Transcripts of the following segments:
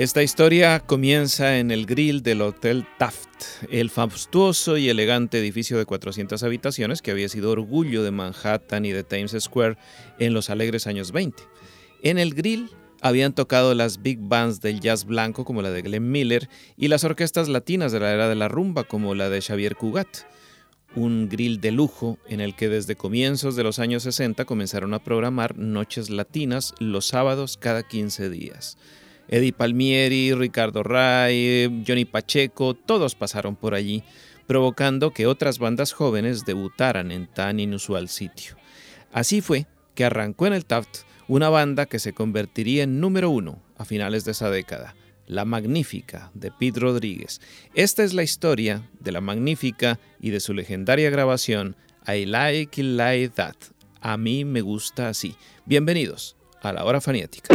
Esta historia comienza en el grill del Hotel Taft, el fastuoso y elegante edificio de 400 habitaciones que había sido orgullo de Manhattan y de Times Square en los alegres años 20. En el grill habían tocado las big bands del jazz blanco como la de Glenn Miller y las orquestas latinas de la era de la rumba como la de Xavier Cugat. Un grill de lujo en el que desde comienzos de los años 60 comenzaron a programar noches latinas los sábados cada 15 días. Eddie Palmieri, Ricardo Ray, Johnny Pacheco, todos pasaron por allí, provocando que otras bandas jóvenes debutaran en tan inusual sitio. Así fue que arrancó en el Taft una banda que se convertiría en número uno a finales de esa década, La Magnífica de Pete Rodríguez. Esta es la historia de La Magnífica y de su legendaria grabación I Like It Like That. A mí me gusta así. Bienvenidos a la hora fanática.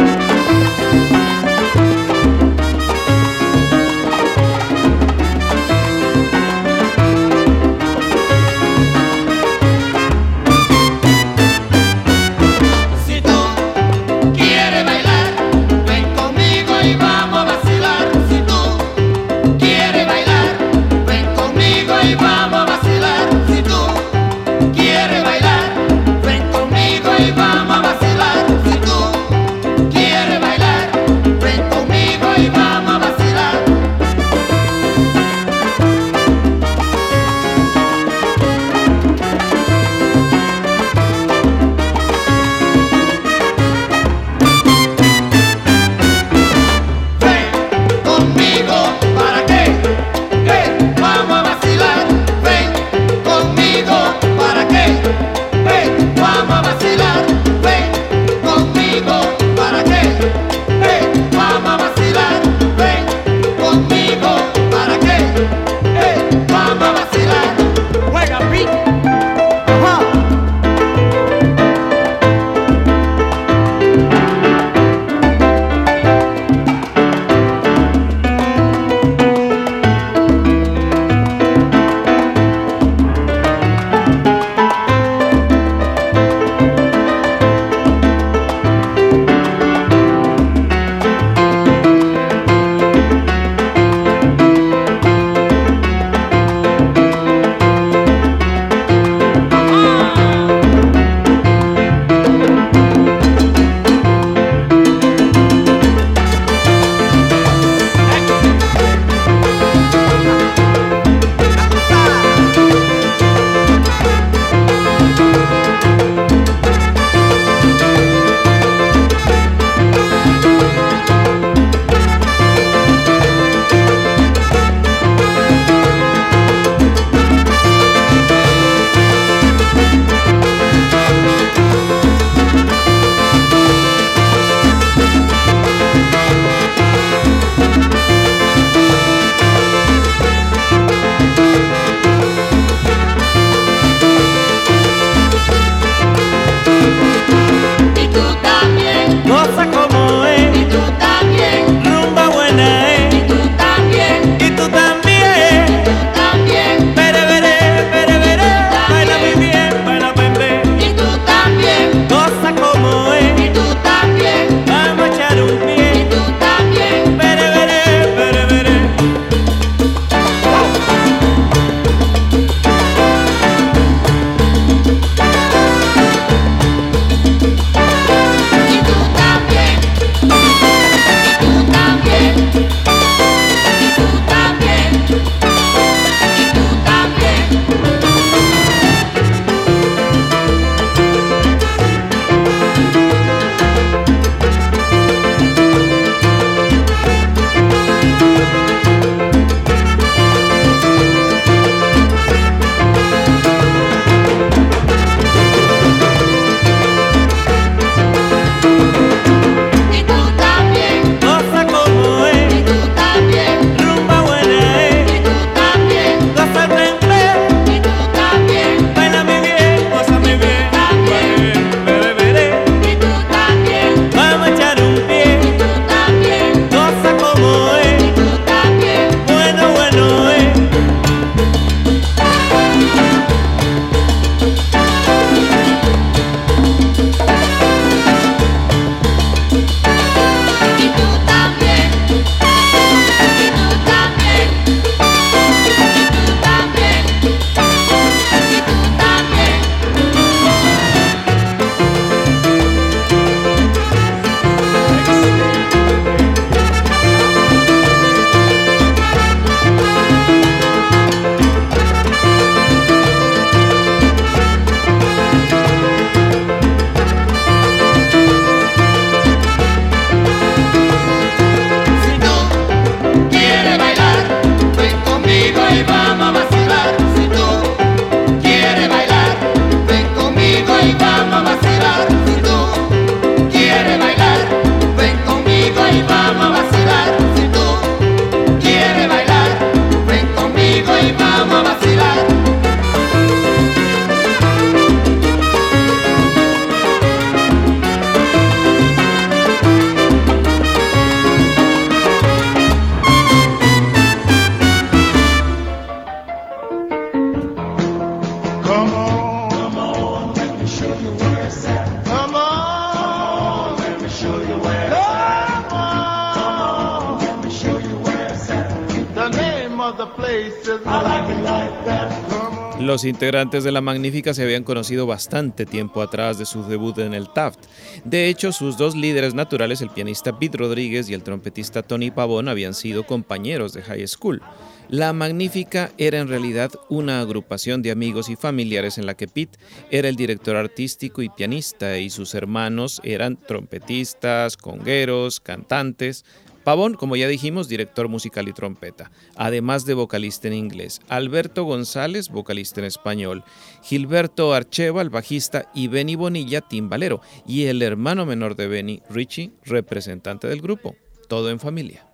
Los integrantes de La Magnífica se habían conocido bastante tiempo atrás de su debut en el Taft. De hecho, sus dos líderes naturales, el pianista Pete Rodríguez y el trompetista Tony Pavón, habían sido compañeros de high school. La Magnífica era en realidad una agrupación de amigos y familiares en la que Pete era el director artístico y pianista y sus hermanos eran trompetistas, congueros, cantantes, Pavón, como ya dijimos, director musical y trompeta, además de vocalista en inglés. Alberto González, vocalista en español. Gilberto Archeva, bajista, y Benny Bonilla, timbalero. Y el hermano menor de Benny, Richie, representante del grupo. Todo en familia.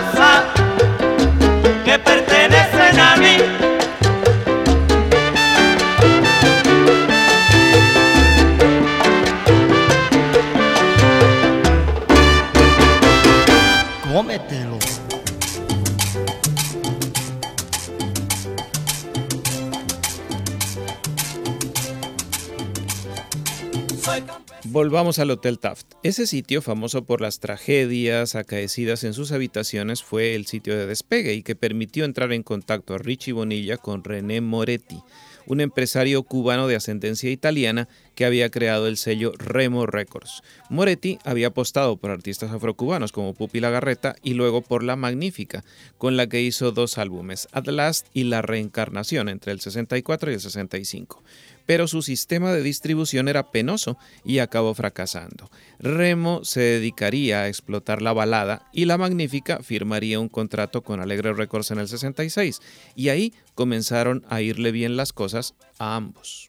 outside. Volvamos al Hotel Taft. Ese sitio, famoso por las tragedias acaecidas en sus habitaciones, fue el sitio de despegue y que permitió entrar en contacto a Richie Bonilla con René Moretti, un empresario cubano de ascendencia italiana que había creado el sello Remo Records. Moretti había apostado por artistas afrocubanos como Pupi Lagarreta y luego por La Magnífica, con la que hizo dos álbumes, At Last y La Reencarnación, entre el 64 y el 65 pero su sistema de distribución era penoso y acabó fracasando. Remo se dedicaría a explotar la balada y La Magnífica firmaría un contrato con Alegre Records en el 66 y ahí comenzaron a irle bien las cosas a ambos.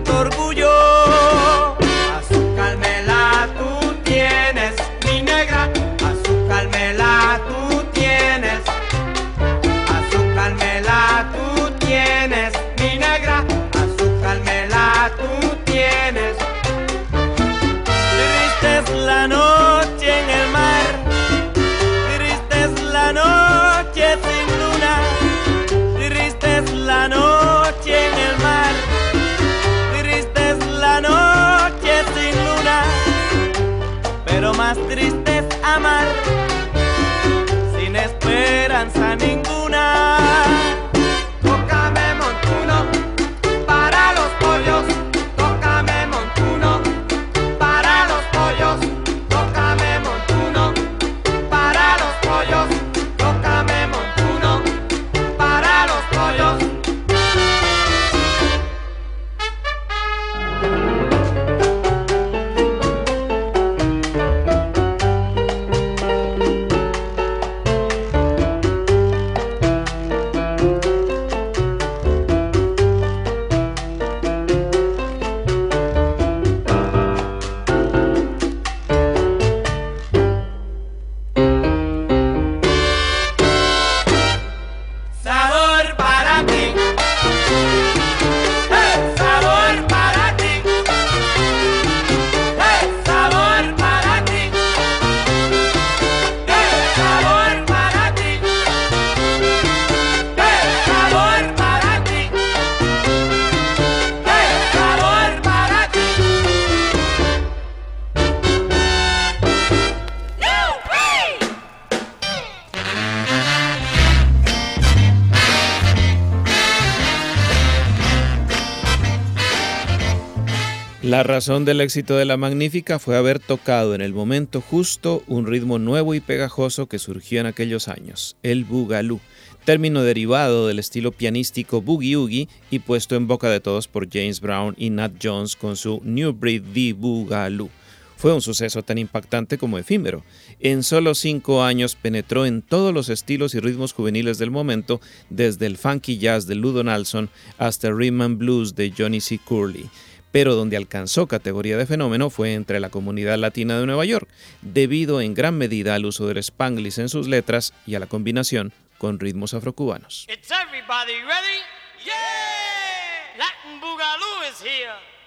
razón del éxito de La Magnífica fue haber tocado en el momento justo un ritmo nuevo y pegajoso que surgió en aquellos años, el boogaloo, término derivado del estilo pianístico boogie oogie y puesto en boca de todos por James Brown y Nat Jones con su New Breed The Boogaloo. Fue un suceso tan impactante como efímero. En solo cinco años penetró en todos los estilos y ritmos juveniles del momento, desde el funky jazz de Ludo Nelson hasta el rhythm and blues de Johnny C. Curley pero donde alcanzó categoría de fenómeno fue entre la comunidad latina de Nueva York, debido en gran medida al uso del spanglish en sus letras y a la combinación con ritmos afrocubanos. I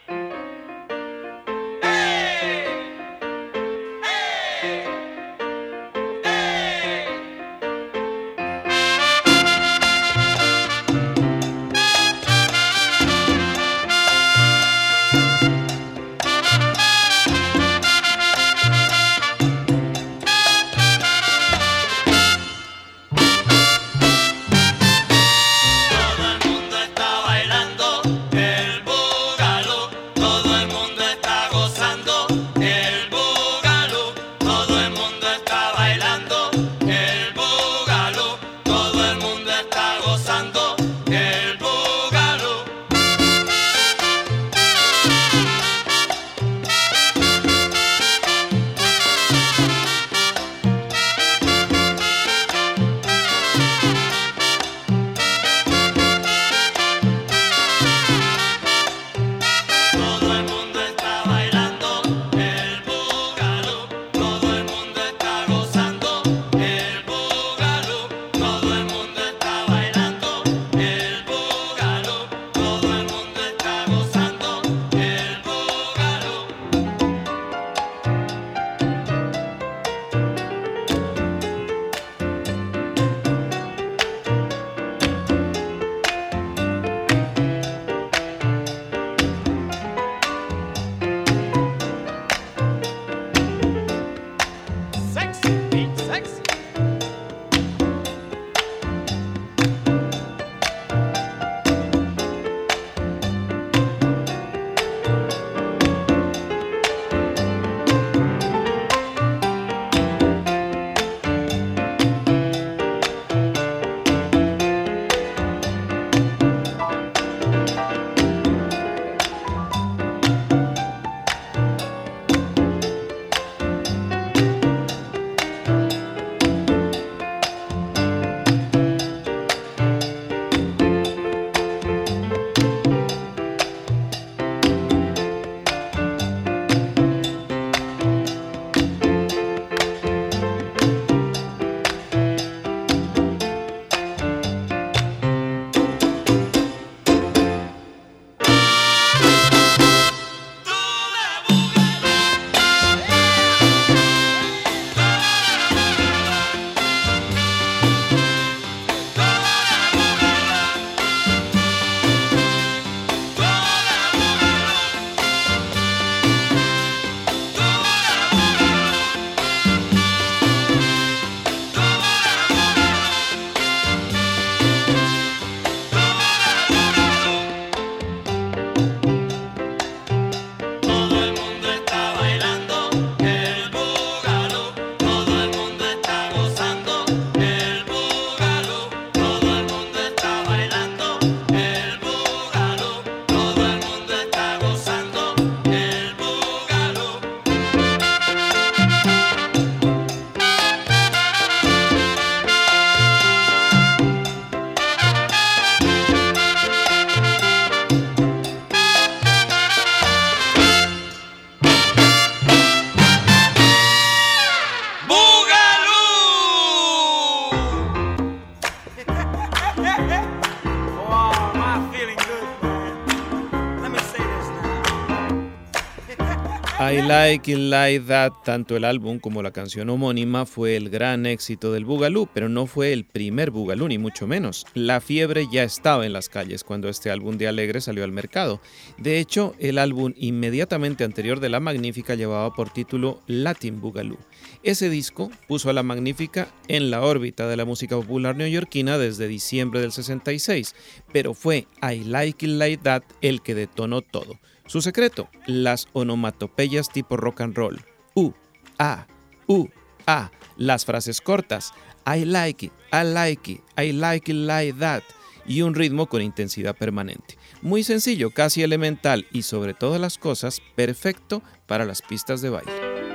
Like It Like That, tanto el álbum como la canción homónima, fue el gran éxito del Boogaloo, pero no fue el primer Boogaloo, ni mucho menos. La fiebre ya estaba en las calles cuando este álbum de Alegre salió al mercado. De hecho, el álbum inmediatamente anterior de La Magnífica llevaba por título Latin Boogaloo. Ese disco puso a La Magnífica en la órbita de la música popular neoyorquina desde diciembre del 66, pero fue I Like It Like That el que detonó todo. Su secreto, las onomatopeyas tipo rock and roll. U, A, U, A. Las frases cortas. I like it, I like it, I like it like that. Y un ritmo con intensidad permanente. Muy sencillo, casi elemental y sobre todas las cosas, perfecto para las pistas de baile.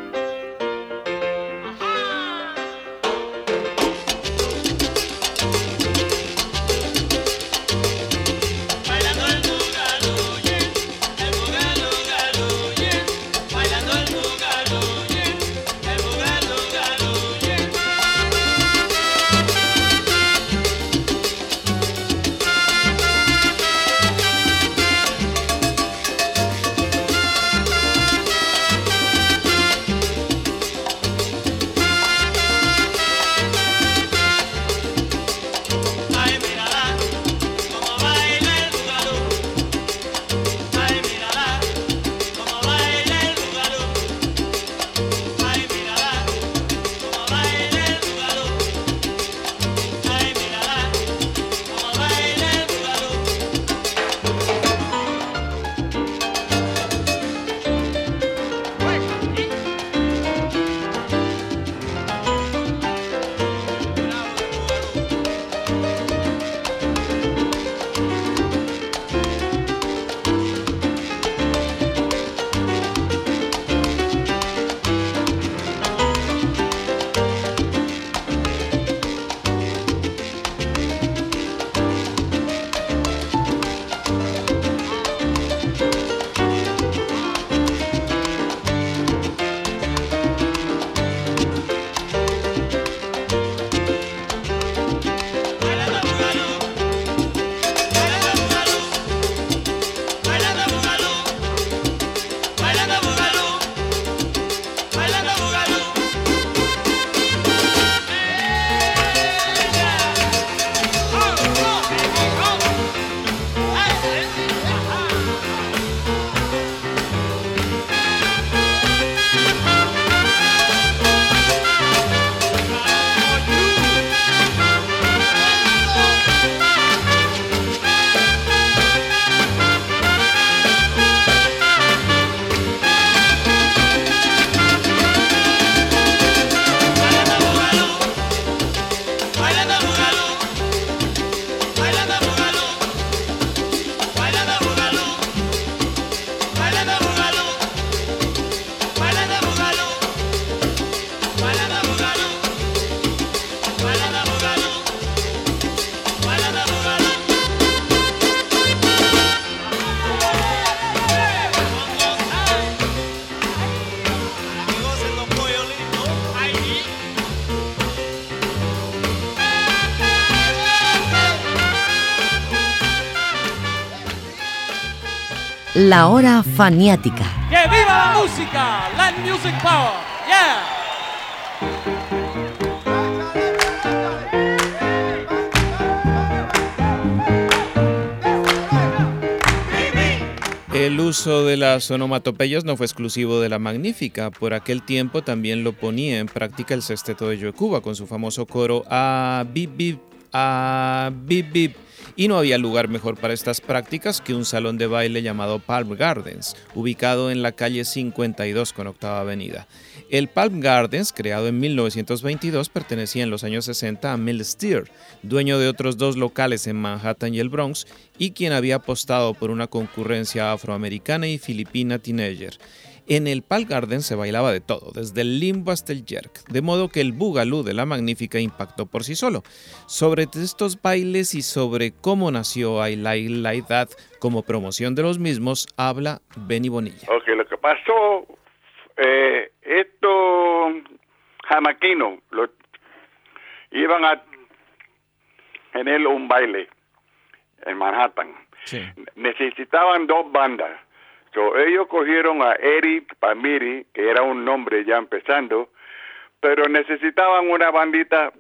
La hora faniática. ¡Que viva la música! ¡La Music Power! ¡Yeah! El uso de las onomatopeyas no fue exclusivo de la Magnífica. Por aquel tiempo también lo ponía en práctica el sexteto de Cuba con su famoso coro a bip bip, a bip bip y no había lugar mejor para estas prácticas que un salón de baile llamado Palm Gardens, ubicado en la calle 52 con Octava Avenida. El Palm Gardens, creado en 1922, pertenecía en los años 60 a Mill Steer, dueño de otros dos locales en Manhattan y el Bronx, y quien había apostado por una concurrencia afroamericana y filipina teenager. En el Pal Garden se bailaba de todo, desde el limbo hasta el jerk, de modo que el boogaloo de la Magnífica impactó por sí solo. Sobre estos bailes y sobre cómo nació I Like Like That como promoción de los mismos, habla Benny Bonilla. Ok, lo que pasó, eh, estos jamaquinos iban a tener un baile en Manhattan. Necesitaban dos bandas So, ellos cogieron a Eddie Palmiri, que era un nombre ya empezando, pero necesitaban una bandita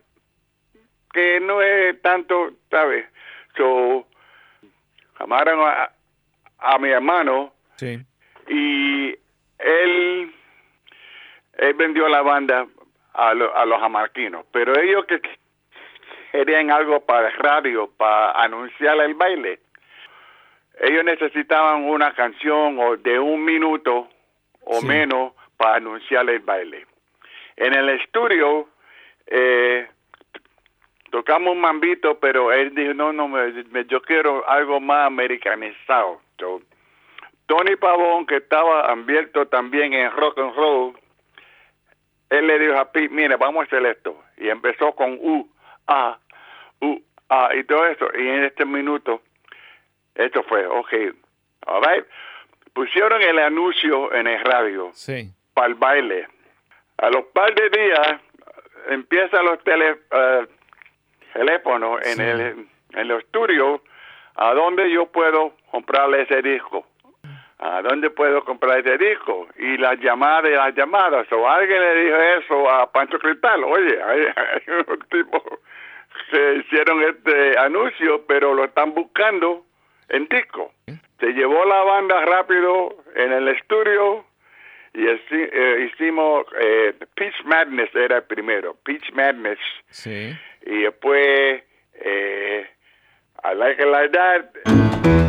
que no es tanto, ¿sabes? So, llamaron a, a mi hermano Sí. y él, él vendió la banda a, lo- a los jamarquinos, pero ellos que querían algo para radio, para anunciar el baile, ellos necesitaban una canción o de un minuto o Sí. menos para anunciar el baile. En el estudio eh, tocamos un mambito, pero él dijo, no, no, me- me- yo quiero algo más americanizado. So, Tony Pavón, que estaba abierto también en rock and roll, él le dijo a Pete, mira, vamos a hacer esto. Y empezó con U, A, U, A, y todo eso. Y en este minuto, esto fue, ok, all right. Pusieron el anuncio en el radio Sí. para el baile. A los par de días empiezan los tele, eh, teléfonos en Sí. el en los estudios a dónde yo puedo comprarle ese disco. ¿A dónde puedo comprar ese disco? Y las llamadas y las llamadas. O alguien le dijo eso a Pancho Cristal. Oye, hay, hay unos tipos que hicieron este anuncio, pero lo están buscando en disco. Se llevó la banda rápido en el estudio y eh, hicimos eh, Peach Madness era el primero. Peach Madness. Sí. Y después eh, I Like It Like That.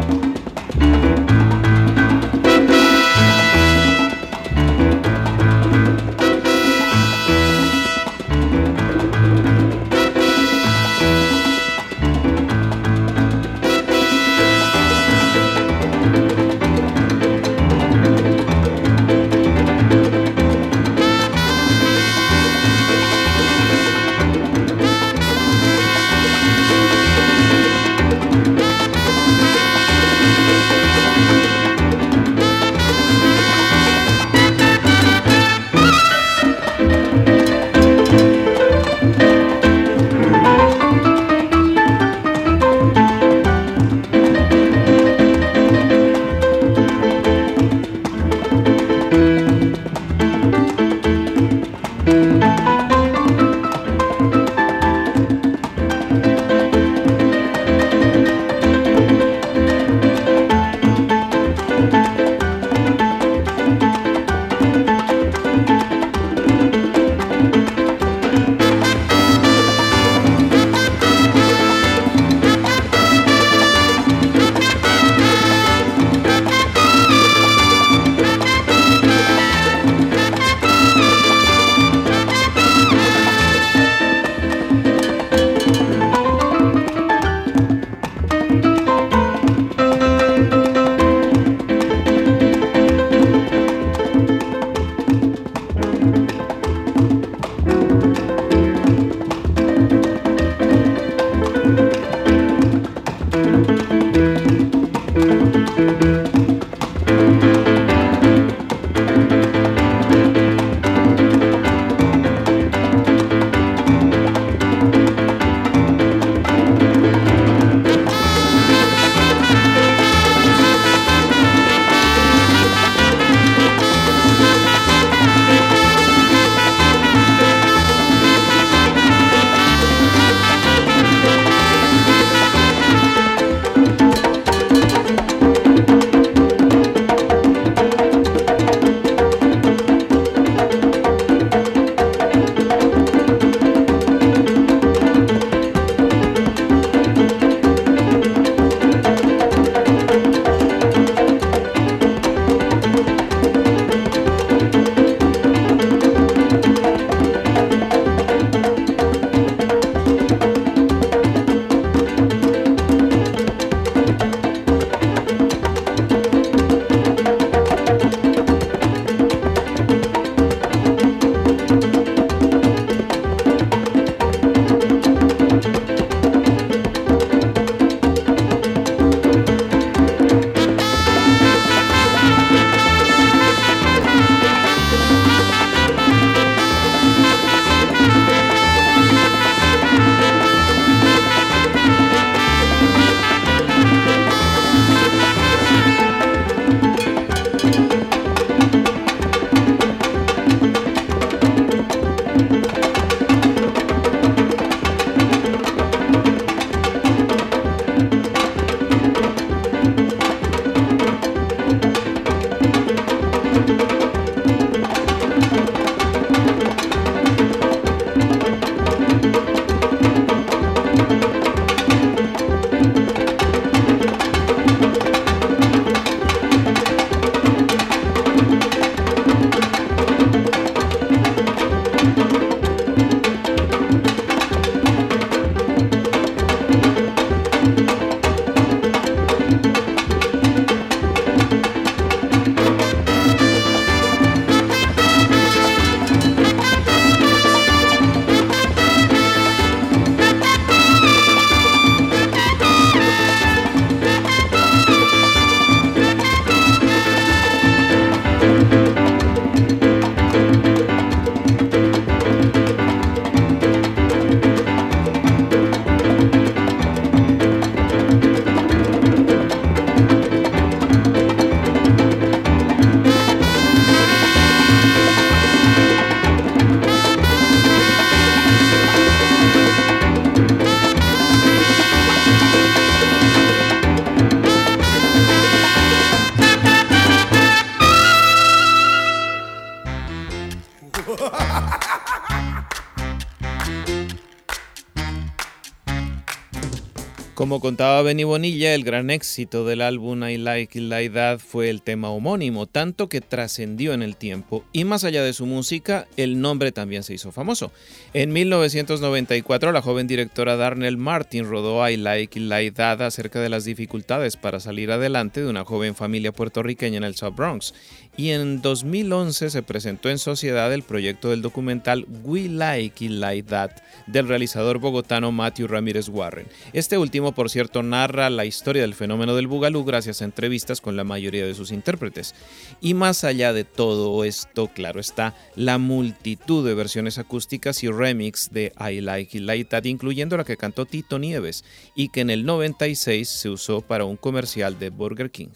Contaba Benny Bonilla, el gran éxito del álbum I Like It Like That fue el tema homónimo, tanto que trascendió en el tiempo y más allá de su música, el nombre también se hizo famoso. En 1994, la joven directora Darnell Martin rodó I Like Like That acerca de las dificultades para salir adelante de una joven familia puertorriqueña en el South Bronx y en 2011 se presentó en sociedad el proyecto del documental We Like Like That del realizador bogotano Matthew Ramírez Warren. Este último, por cierto, narra la historia del fenómeno del bugalú gracias a entrevistas con la mayoría de sus intérpretes. Y más allá de todo esto, claro está, la multitud de versiones acústicas y remix de I Like It Like That, incluyendo la que cantó Tito Nieves y que en el 96 se usó para un comercial de Burger King.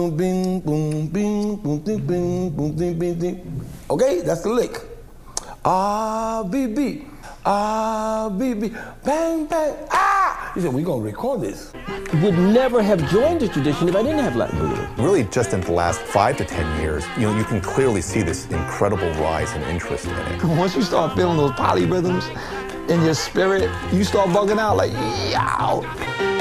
Dum bing boom bing boom ding bing boom ding bing ding. Okay, that's the lick. Ah, beep beep. Ah, beep beep. Bang bang. Ah! He said, "We gonna record this." would never have joined the tradition if I didn't have Latin boogaloo. Really, just in the last five to ten years, you know, you can clearly see this incredible rise in interest in it. Once you start feeling those polyrhythms in your spirit, you start bugging out like, yow.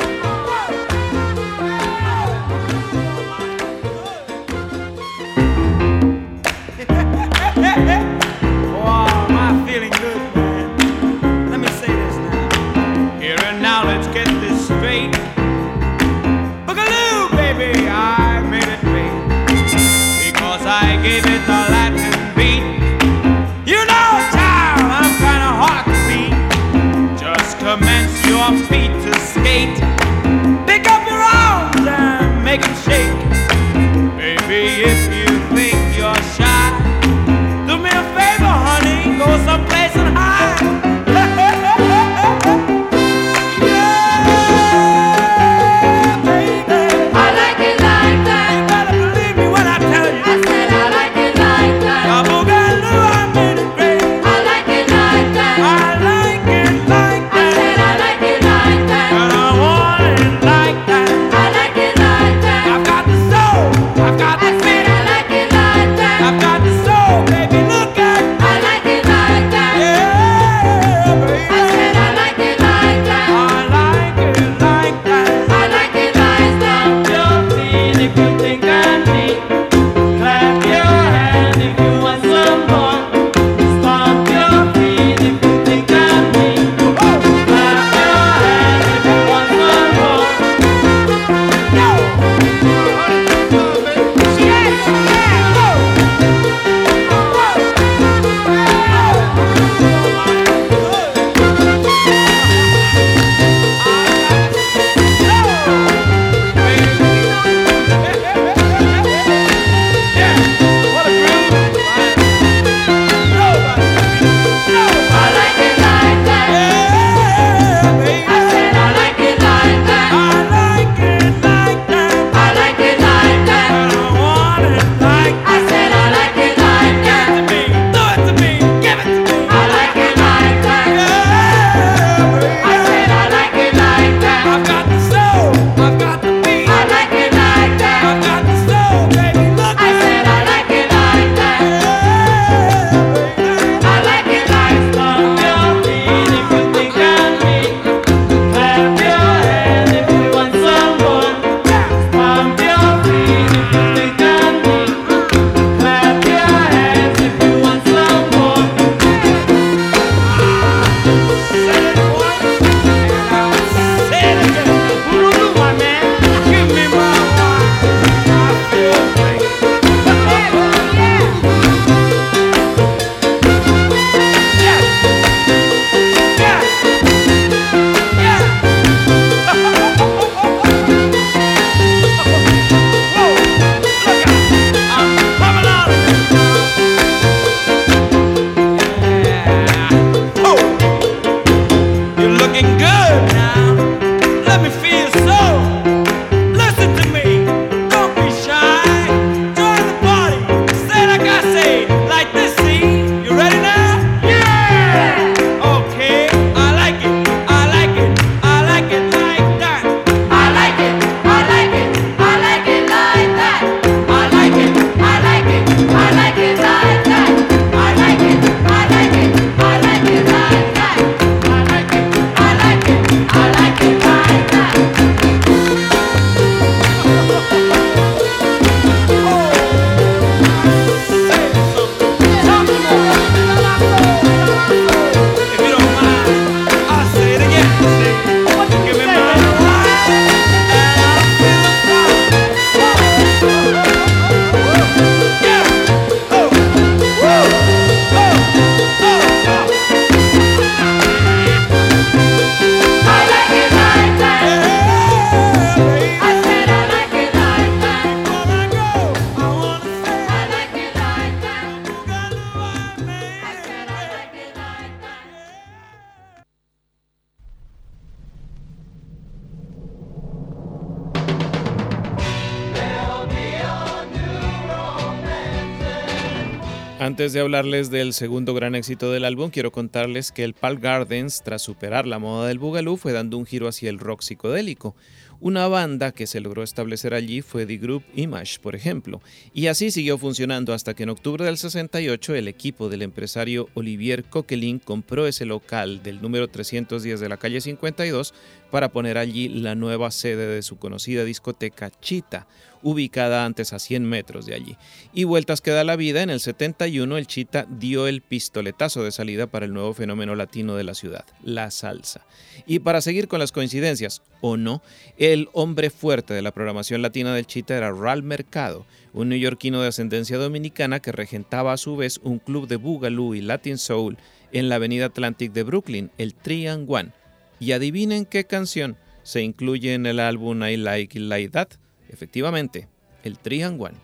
Hablarles del segundo gran éxito del álbum, quiero contarles que el Pal Gardens, tras superar la moda del boogaloo, fue dando un giro hacia el rock psicodélico. Una banda que se logró establecer allí fue The Group Image, por ejemplo, y así siguió funcionando hasta que en octubre del 68 el equipo del empresario Olivier Coquelin compró ese local del número 310 de la calle 52 para poner allí la nueva sede de su conocida discoteca Chita, ubicada antes a 100 metros de allí. Y vueltas que da la vida, en el 71 el Chita dio el pistoletazo de salida para el nuevo fenómeno latino de la ciudad, la salsa. Y para seguir con las coincidencias, o no, el hombre fuerte de la programación latina del Chita era Ral Mercado, un neoyorquino de ascendencia dominicana que regentaba a su vez un club de boogaloo y latin soul en la avenida Atlantic de Brooklyn, el Trian One. Y adivinen qué canción se incluye en el álbum I Like Like That. Efectivamente, el One.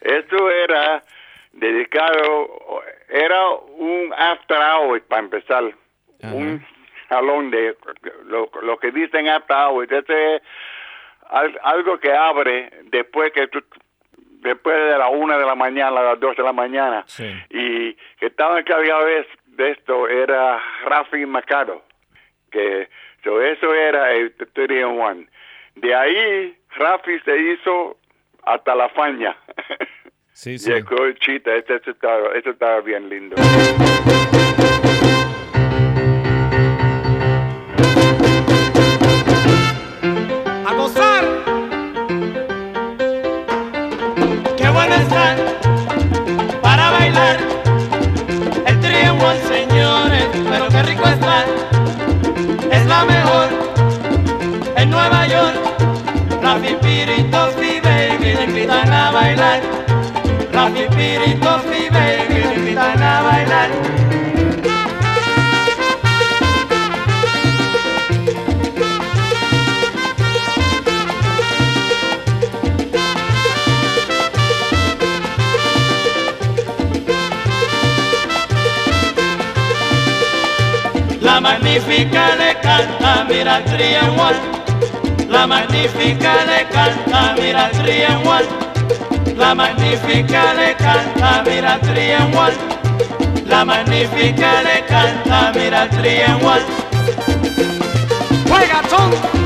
Esto era dedicado, era un after hours para empezar, un salón de lo, lo que dicen after hours. Este es al- algo que abre después que tú, después de la una de la mañana, a las dos de la mañana. Y que estaba encargado de, de esto era Rafi Macado, que so, eso era el 31. De ahí Rafi se hizo hasta la faña. Sí, sí. Llegó el chita, eso, eso estaba, eso estaba bien lindo. Piritos y Baby le invitan a bailar. La magnífica le canta, mira el. La magnífica le canta, mira el. La magnífica le canta, mira el one. La magnífica le canta, mira el. ¡Juega, son!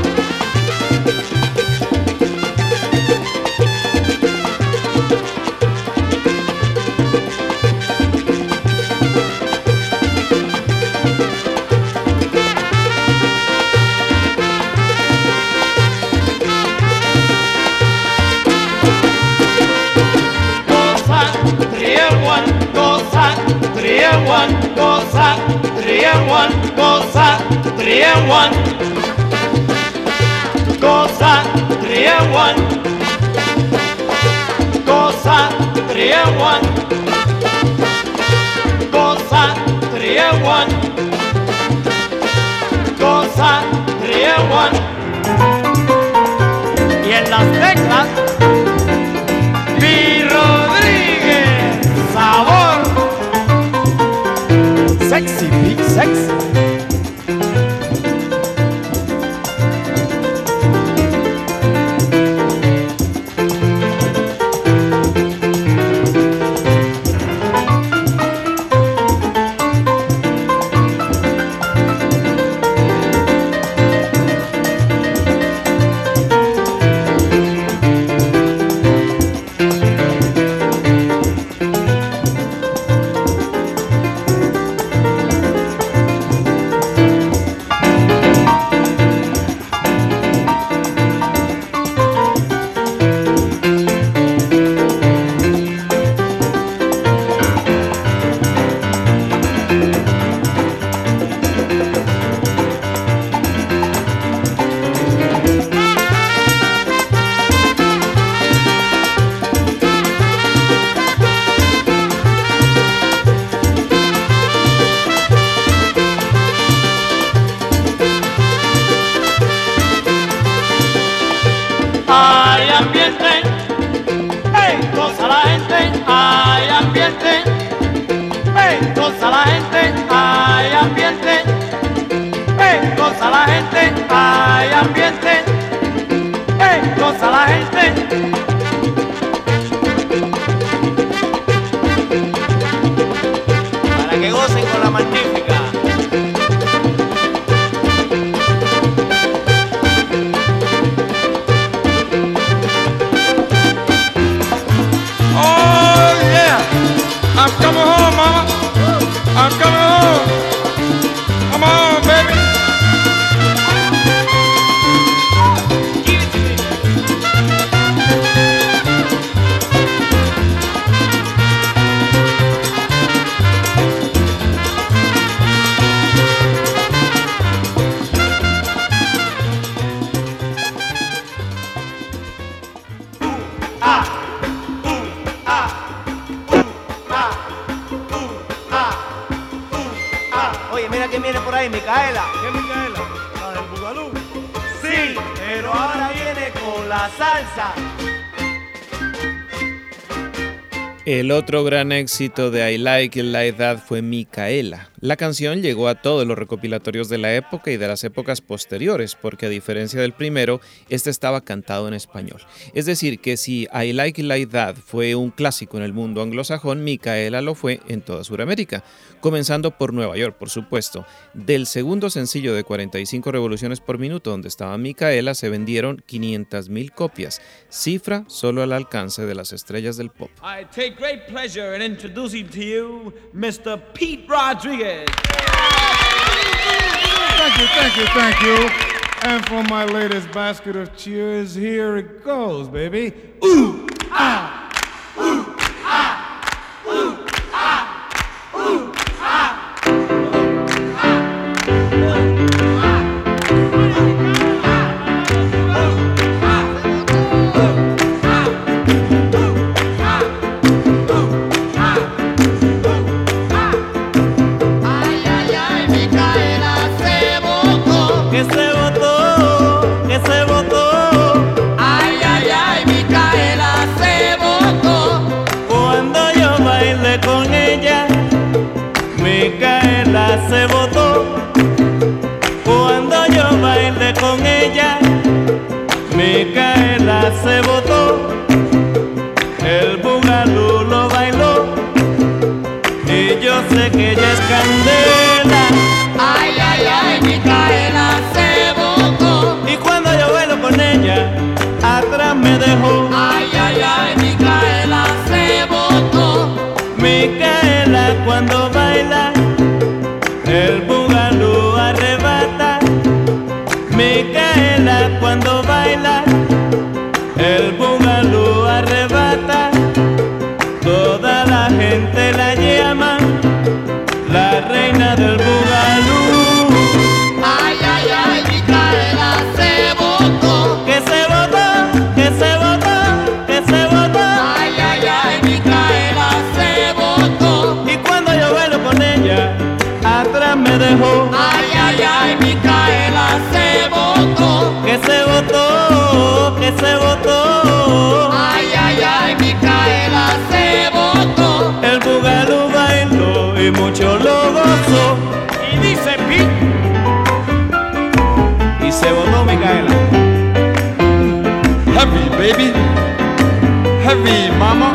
Goza, one, goza, one, goza, one, goza, one, goza, one, goza, one. Y en las teclas Sexy, big sexy. Otro gran éxito de I Like It Like That fue Micaela. La canción llegó a todos los recopilatorios de la época y de las épocas posteriores, porque a diferencia del primero, este estaba cantado en español. Es decir, que si I Like Like That fue un clásico en el mundo anglosajón, Micaela lo fue en toda Sudamérica, comenzando por Nueva York, por supuesto. Del segundo sencillo de 45 revoluciones por minuto, donde estaba Micaela, se vendieron 500.000 copias, cifra solo al alcance de las estrellas del pop. I take great pleasure in introducing to you Mr. Pete Rodriguez. Thank you, thank you, thank you. And for my latest basket of cheers, here it goes, baby. Ooh, ah, se baby. Heavy, mama.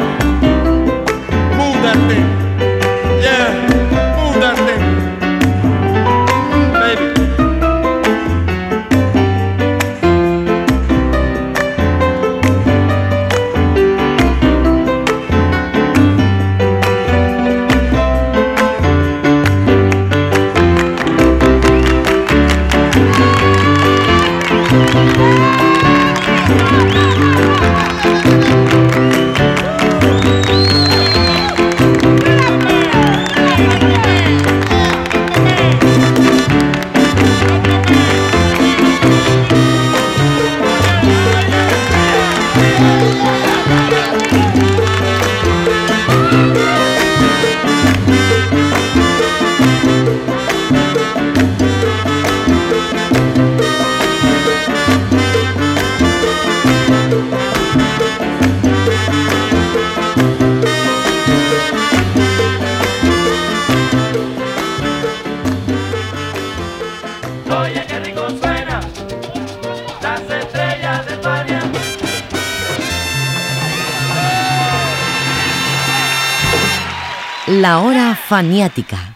La hora faniática.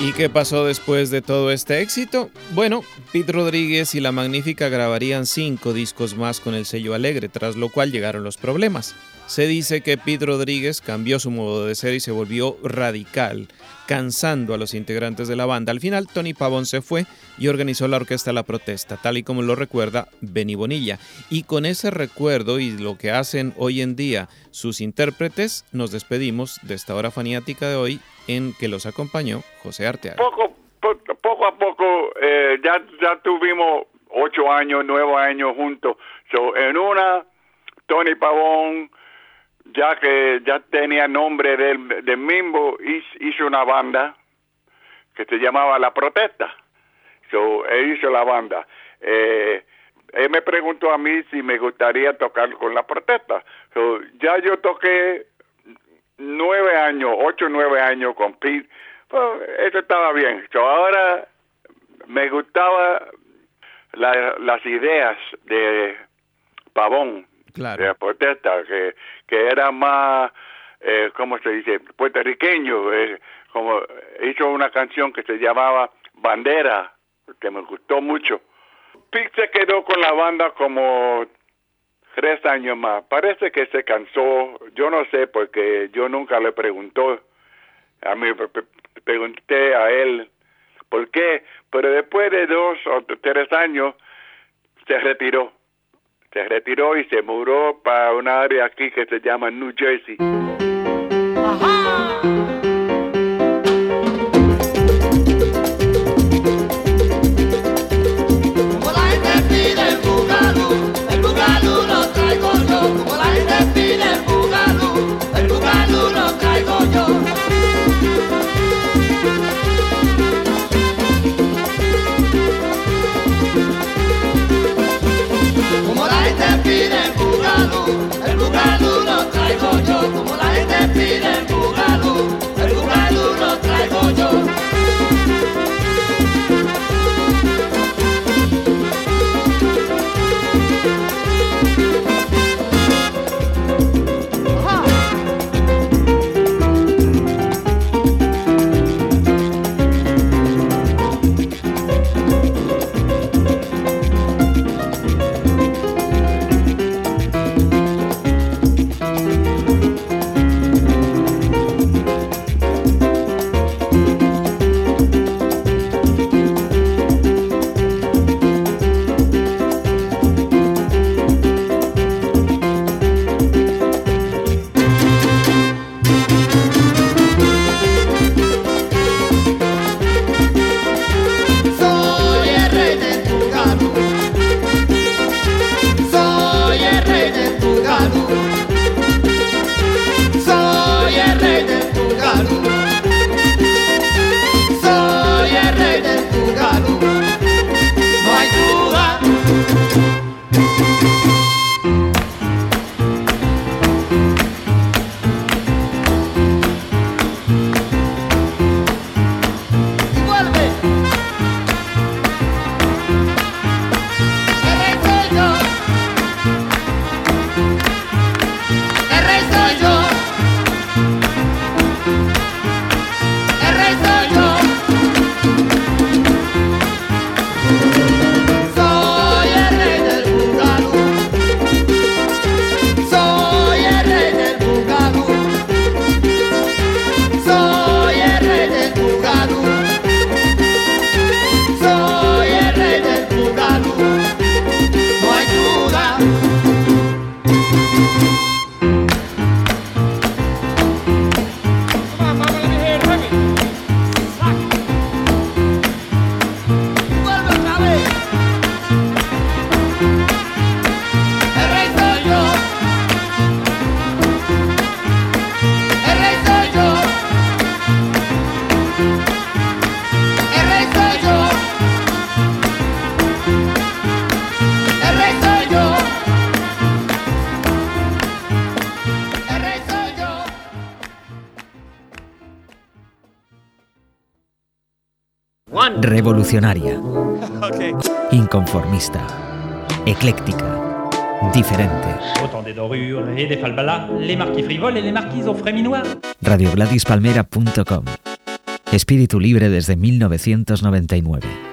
¿Y qué pasó después de todo este éxito? Bueno, Pete Rodríguez y La Magnífica grabarían cinco discos más con el sello Alegre, tras lo cual llegaron los problemas. Se dice que Pete Rodríguez cambió su modo de ser y se volvió radical, cansando a los integrantes de la banda. Al final, Tony Pavón se fue y organizó la orquesta La Protesta, tal y como lo recuerda Benny Bonilla. Y con ese recuerdo y lo que hacen hoy en día sus intérpretes, nos despedimos de esta hora faniática de hoy en que los acompañó José Arteaga. Poco, po- poco a poco eh, ya, ya tuvimos ocho años, nueve años juntos. So, en una, Tony Pavón ya que ya tenía nombre del, del hiz- hizo una banda que se llamaba La Protesta. So, él hizo la banda. Eh, me preguntó a mí si me gustaría tocar con La Protesta. So, ya yo toqué nueve años, ocho, nueve años con Pete. Pues, eso estaba bien. So, ahora me gustaba la- las ideas de Pavón, Claro. de la protesta, que, que era más, eh, ¿cómo se dice? Puertorriqueño. eh, como hizo una canción que se llamaba Bandera, que me gustó mucho. Pete se quedó con la banda como tres años más. Parece que se cansó, yo no sé, porque yo nunca le preguntó. A mí pre- pre- pregunté a él por qué, pero después de dos o tres años se retiró. Se retiró y se mudó para una área aquí que se llama New Jersey. Como vida é boa. Revolucionaria. Inconformista. Ecléctica. Diferente. RadioGladysPalmera.com. Espíritu libre desde 1999.